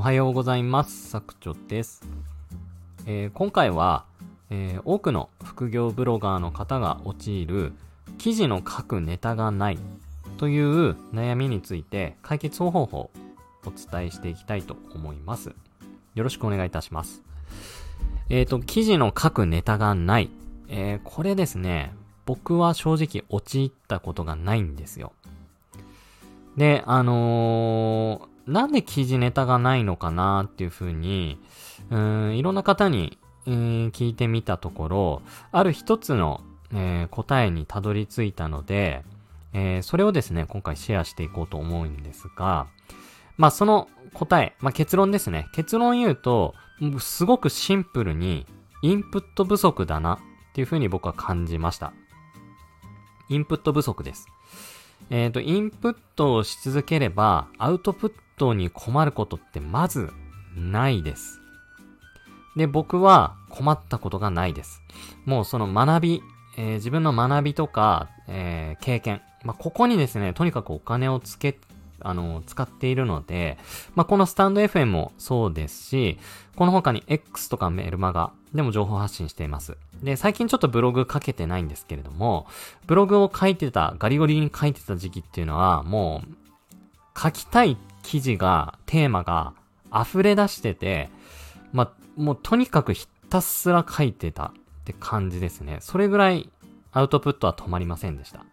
おはようございます。さくちょです。えー、今回は、えー、多くの副業ブロガーの方が陥る記事の書くネタがないという悩みについて解決方法をお伝えしていきたいと思います。よろしくお願いいたします。えっ、ー、と、記事の書くネタがない。え、これですね、僕は正直陥ったことがないんですよ。で、あの、なんで記事ネタがないのかなっていうふうに、うん、いろんな方に、えー、聞いてみたところ、ある一つの、えー、答えにたどり着いたので、えー、それをですね、今回シェアしていこうと思うんですが、まあ、その答え、まあ、結論ですね。結論言うと、すごくシンプルに、インプット不足だなっていうふうに僕は感じました。インプット不足です。えっ、ー、と、インプットをし続ければ、アウトプットに困ることってまずないです。で、僕は困ったことがないです。もうその学び、えー、自分の学びとか、えー、経験、まあ、ここにですね、とにかくお金をつけあの、使っているので、まあ、このスタンド FM もそうですし、この他に X とかメルマガでも情報発信しています。で、最近ちょっとブログ書けてないんですけれども、ブログを書いてた、ガリゴリに書いてた時期っていうのは、もう、書きたいっ記事が、テーマが溢れ出してて、ま、もうとにかくひたすら書いてたって感じですね。それぐらいアウトプットは止まりませんでした。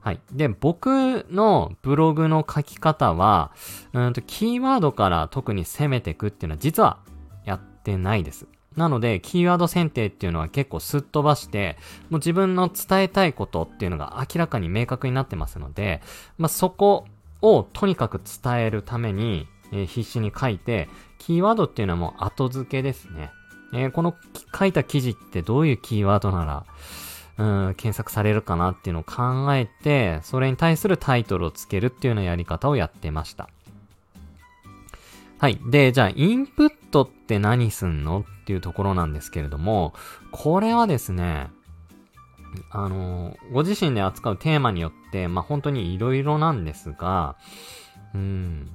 はい。で、僕のブログの書き方は、うんと、キーワードから特に攻めていくっていうのは実はやってないです。なので、キーワード選定っていうのは結構すっ飛ばして、もう自分の伝えたいことっていうのが明らかに明確になってますので、まあ、そこをとにかく伝えるために、えー、必死に書いて、キーワードっていうのはもう後付けですね。えー、この書いた記事ってどういうキーワードなら、うん、検索されるかなっていうのを考えて、それに対するタイトルをつけるっていうようなやり方をやってました。はい。で、じゃあ、インプットって何すんのっていうところなんですけれども、これはですね、あの、ご自身で扱うテーマによって、まあ、本当に色々なんですが、うん。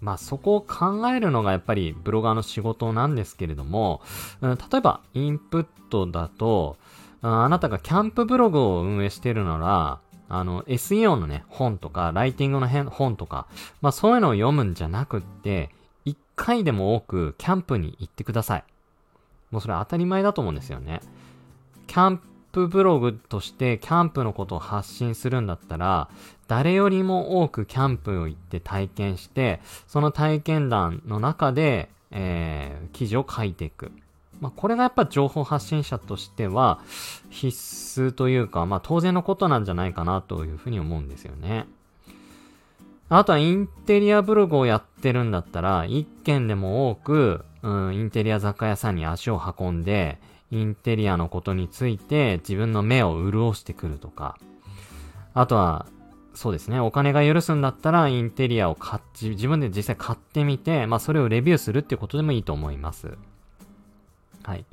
まあ、そこを考えるのがやっぱりブロガーの仕事なんですけれども、うん、例えば、インプットだと、あなたがキャンプブログを運営してるなら、あの、SEO のね、本とか、ライティングの本とか、まあそういうのを読むんじゃなくって、一回でも多くキャンプに行ってください。もうそれ当たり前だと思うんですよね。キャンプブログとしてキャンプのことを発信するんだったら、誰よりも多くキャンプを行って体験して、その体験談の中で、えー、記事を書いていく。まあ、これがやっぱ情報発信者としては必須というか、まあ、当然のことなんじゃないかなというふうに思うんですよね。あとはインテリアブログをやってるんだったら、一件でも多く、うん、インテリア雑貨屋さんに足を運んで、インテリアのことについて自分の目を潤してくるとか、あとは、そうですね、お金が許すんだったら、インテリアを買っ、自分で実際買ってみて、まあそれをレビューするっていうことでもいいと思います。はい。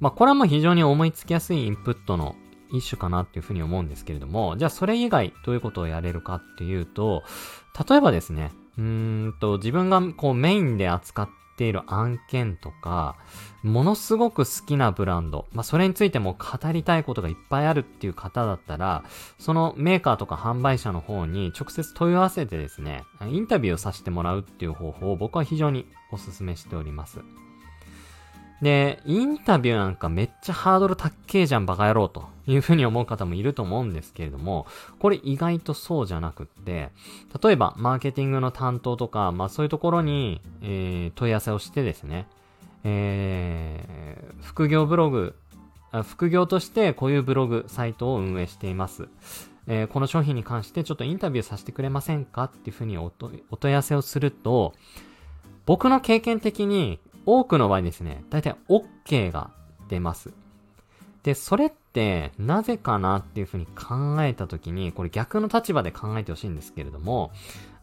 まあ、これはもう非常に思いつきやすいインプットの一種かなっていうふうに思うんですけれども、じゃあそれ以外どういうことをやれるかっていうと、例えばですね、うーんと、自分がこうメインで扱っている案件とか、ものすごく好きなブランド、まあ、それについても語りたいことがいっぱいあるっていう方だったら、そのメーカーとか販売者の方に直接問い合わせてですね、インタビューをさせてもらうっていう方法を僕は非常にお勧めしております。で、インタビューなんかめっちゃハードル高えじゃんバカ野郎というふうに思う方もいると思うんですけれども、これ意外とそうじゃなくって、例えばマーケティングの担当とか、まあそういうところに、えー、問い合わせをしてですね、えー、副業ブログ副業としてこういうブログ、サイトを運営しています。えー、この商品に関してちょっとインタビューさせてくれませんかっていうふうにお問い合わせをすると、僕の経験的に多くの場合ですね、だいたい OK が出ます。で、それってなぜかなっていうふうに考えたときに、これ逆の立場で考えてほしいんですけれども、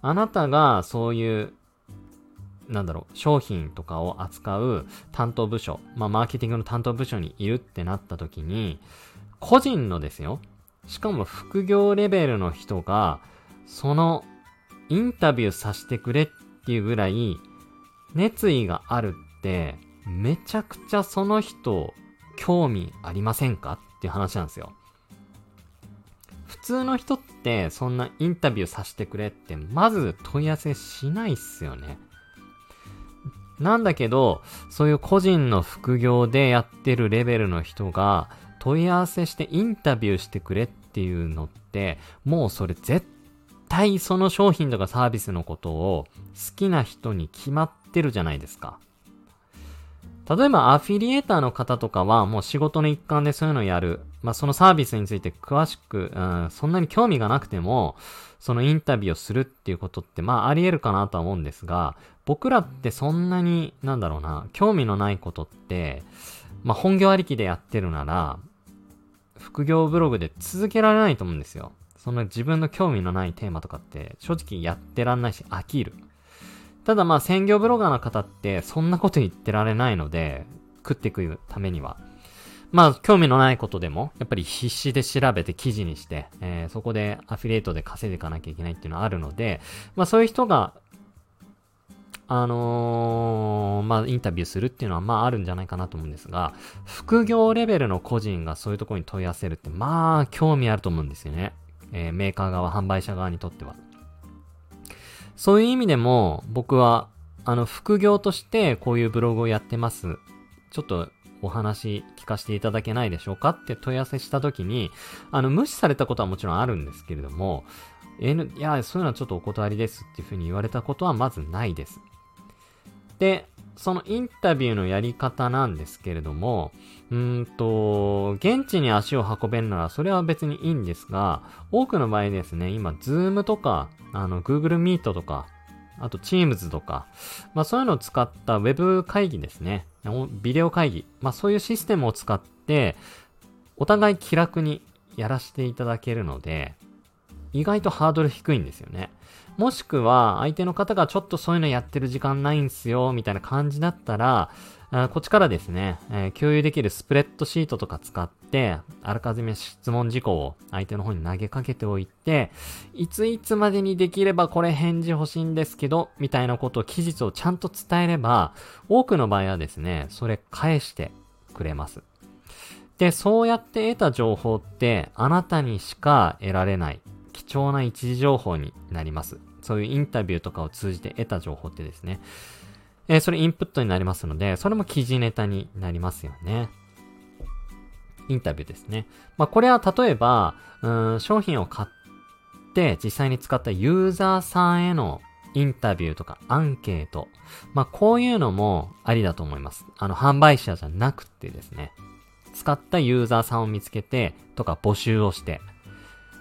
あなたがそういう、なんだろう、商品とかを扱う担当部署、まあ、マーケティングの担当部署にいるってなったときに、個人のですよ、しかも副業レベルの人が、そのインタビューさせてくれっていうぐらい、熱意がある、めちゃくちゃその人、興味ありませんか？っていう話なんですよ。普通の人ってそんなインタビューさせてくれってまず問い合わせしないっすよね。なんだけど、そういう個人の副業でやってるレベルの人が問い合わせしてインタビューしてくれっていうのって、もうそれ絶対その商品とかサービスのことを好きな人に決まってるじゃないですか。例えばアフィリエーターの方とかはもう仕事の一環でそういうのをやる。まあそのサービスについて詳しく、うん、そんなに興味がなくても、そのインタビューをするっていうことってまああり得るかなとは思うんですが、僕らってそんなに、なんだろうな、興味のないことって、まあ本業ありきでやってるなら、副業ブログで続けられないと思うんですよ。その自分の興味のないテーマとかって正直やってらんないし飽きる。ただまあ専業ブロガーの方ってそんなこと言ってられないので、食っていくためには。まあ興味のないことでも、やっぱり必死で調べて記事にして、えー、そこでアフィリエイトで稼いでいかなきゃいけないっていうのはあるので、まあそういう人が、あのー、まあインタビューするっていうのはまああるんじゃないかなと思うんですが、副業レベルの個人がそういうところに問い合わせるってまあ興味あると思うんですよね。えー、メーカー側、販売者側にとっては。そういう意味でも、僕は、あの、副業としてこういうブログをやってます。ちょっとお話聞かせていただけないでしょうか？って問い合わせした時に、あの、無視されたことはもちろんあるんですけれども、N、いや、そういうのはちょっとお断りですっていうふうに言われたことはまずないです。で、そのインタビューのやり方なんですけれども、うんと、現地に足を運べるならそれは別にいいんですが、多くの場合ですね、今、ズームとか、あの、Google Meet とか、あと Teams とか、まあそういうのを使った Web 会議ですね。ビデオ会議。まあそういうシステムを使って、お互い気楽にやらせていただけるので、意外とハードル低いんですよね。もしくは、相手の方がちょっとそういうのやってる時間ないんすよ、みたいな感じだったら、こっちからですね、えー、共有できるスプレッドシートとか使って、あらかじめ質問事項を相手の方に投げかけておいて、いついつまでにできればこれ返事欲しいんですけど、みたいなことを期日をちゃんと伝えれば、多くの場合はですね、それ返してくれます。で、そうやって得た情報って、あなたにしか得られない、貴重な一時情報になります。そういうインタビューとかを通じて得た情報ってですね、えー、それインプットになりますので、それも記事ネタになりますよね。インタビューですね。まあ、これは例えば、うん、商品を買って実際に使ったユーザーさんへのインタビューとかアンケート。まあ、こういうのもありだと思います。あの、販売者じゃなくてですね。使ったユーザーさんを見つけて、とか募集をして、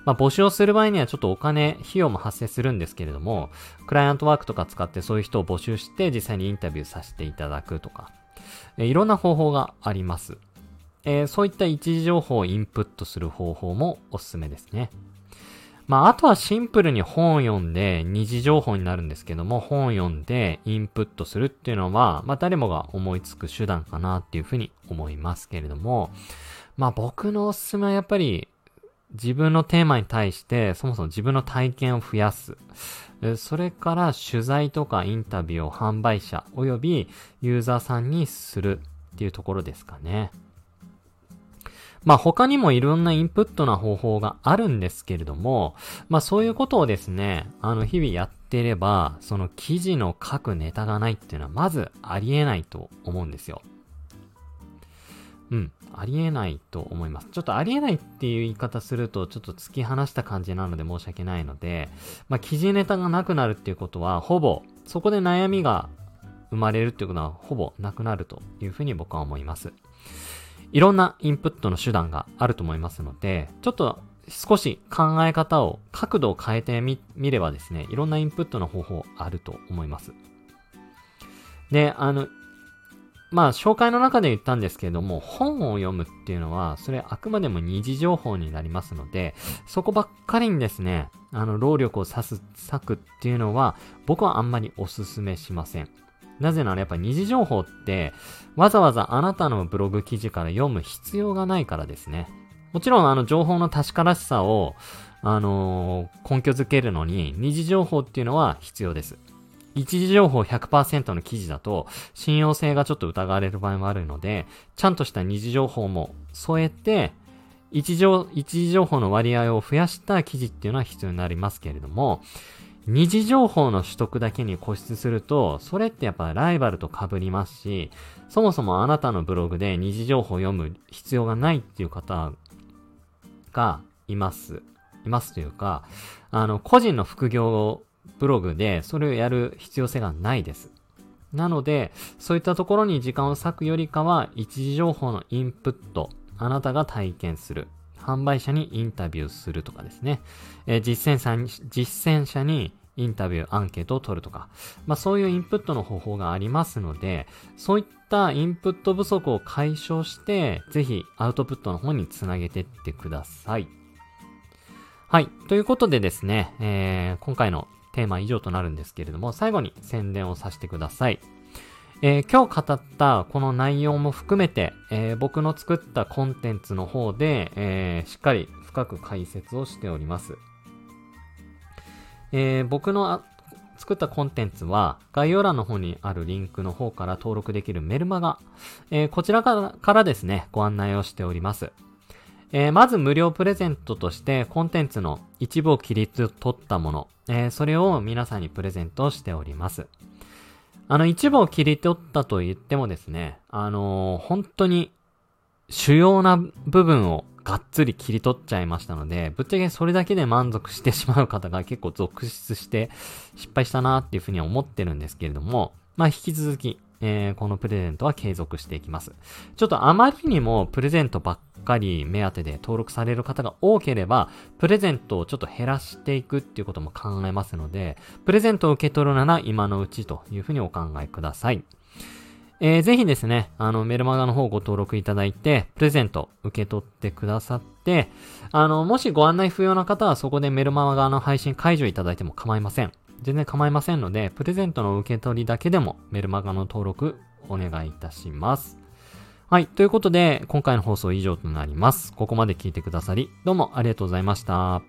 まあ、募集をする場合にはちょっとお金、費用も発生するんですけれども、クライアントワークとか使ってそういう人を募集して実際にインタビューさせていただくとか、え、いろんな方法があります。えー、そういった一時情報をインプットする方法もおすすめですね。まあ、あとはシンプルに本を読んで二次情報になるんですけども、本を読んでインプットするっていうのは、まあ、誰もが思いつく手段かなっていうふうに思いますけれども、まあ、僕のおすすめはやっぱり、自分のテーマに対してそもそも自分の体験を増やす。それから取材とかインタビューを販売者及びユーザーさんにするっていうところですかね。まあ他にもいろんなインプットな方法があるんですけれども、まあそういうことをですね、あの日々やっていれば、その記事の書くネタがないっていうのはまずありえないと思うんですよ。うん。ありえないと思います。ちょっとありえないっていう言い方すると、ちょっと突き放した感じなので申し訳ないので、まあ、記事ネタがなくなるっていうことは、ほぼ、そこで悩みが生まれるっていうことは、ほぼなくなるというふうに僕は思います。いろんなインプットの手段があると思いますので、ちょっと少し考え方を、角度を変えてみ、見ればですね、いろんなインプットの方法あると思います。で、あの、まあ、紹介の中で言ったんですけれども、本を読むっていうのは、それあくまでも二次情報になりますので、そこばっかりにですね、あの、労力を割す、割くっていうのは、僕はあんまりお勧めしません。なぜならやっぱ二次情報って、わざわざあなたのブログ記事から読む必要がないからですね。もちろんあの情報の確からしさを、あのー、根拠づけるのに、二次情報っていうのは必要です。一時情報100%の記事だと、信用性がちょっと疑われる場合もあるので、ちゃんとした二次情報も添えて、一時一時情報の割合を増やした記事っていうのは必要になりますけれども、二次情報の取得だけに固執すると、それってやっぱライバルと被りますし、そもそもあなたのブログで二次情報を読む必要がないっていう方がいます。いますというか、あの、個人の副業ブログでそれをやる必要性がないです。なので、そういったところに時間を割くよりかは、一時情報のインプット、あなたが体験する。販売者にインタビューするとかですね。えー、実践者に、実践者にインタビュー、アンケートを取るとか。まあそういうインプットの方法がありますので、そういったインプット不足を解消して、ぜひアウトプットの方につなげてってください。はい。ということでですね、えー、今回のテーマ以上となるんですけれども、最後に宣伝をさせてください。えー、今日語ったこの内容も含めて、えー、僕の作ったコンテンツの方で、えー、しっかり深く解説をしております。え僕の作ったコンテンツは概要欄の方にあるリンクの方から登録できるメルマガ、えこちらからですね、ご案内をしております。えー、まず無料プレゼントとしてコンテンツの一部を切り取ったもの、えー、それを皆さんにプレゼントしております。あの一部を切り取ったと言ってもですね、あのー、本当に主要な部分をがっつり切り取っちゃいましたので、ぶっちゃけそれだけで満足してしまう方が結構続出して失敗したなっていうふうに思ってるんですけれども、まあ引き続き、えー、このプレゼントは継続していきます。ちょっとあまりにもプレゼントばっかり目当てで登録される方が多ければ、プレゼントをちょっと減らしていくっていうことも考えますので、プレゼントを受け取るなら今のうちというふうにお考えください。えー、ぜひですね、あの、メルマガの方ご登録いただいて、プレゼント受け取ってくださって、あの、もしご案内不要な方はそこでメルマガの配信解除いただいても構いません。全然構いませんので、プレゼントの受け取りだけでもメルマガの登録お願いいたします。はい。ということで、今回の放送以上となります。ここまで聞いてくださり、どうもありがとうございました。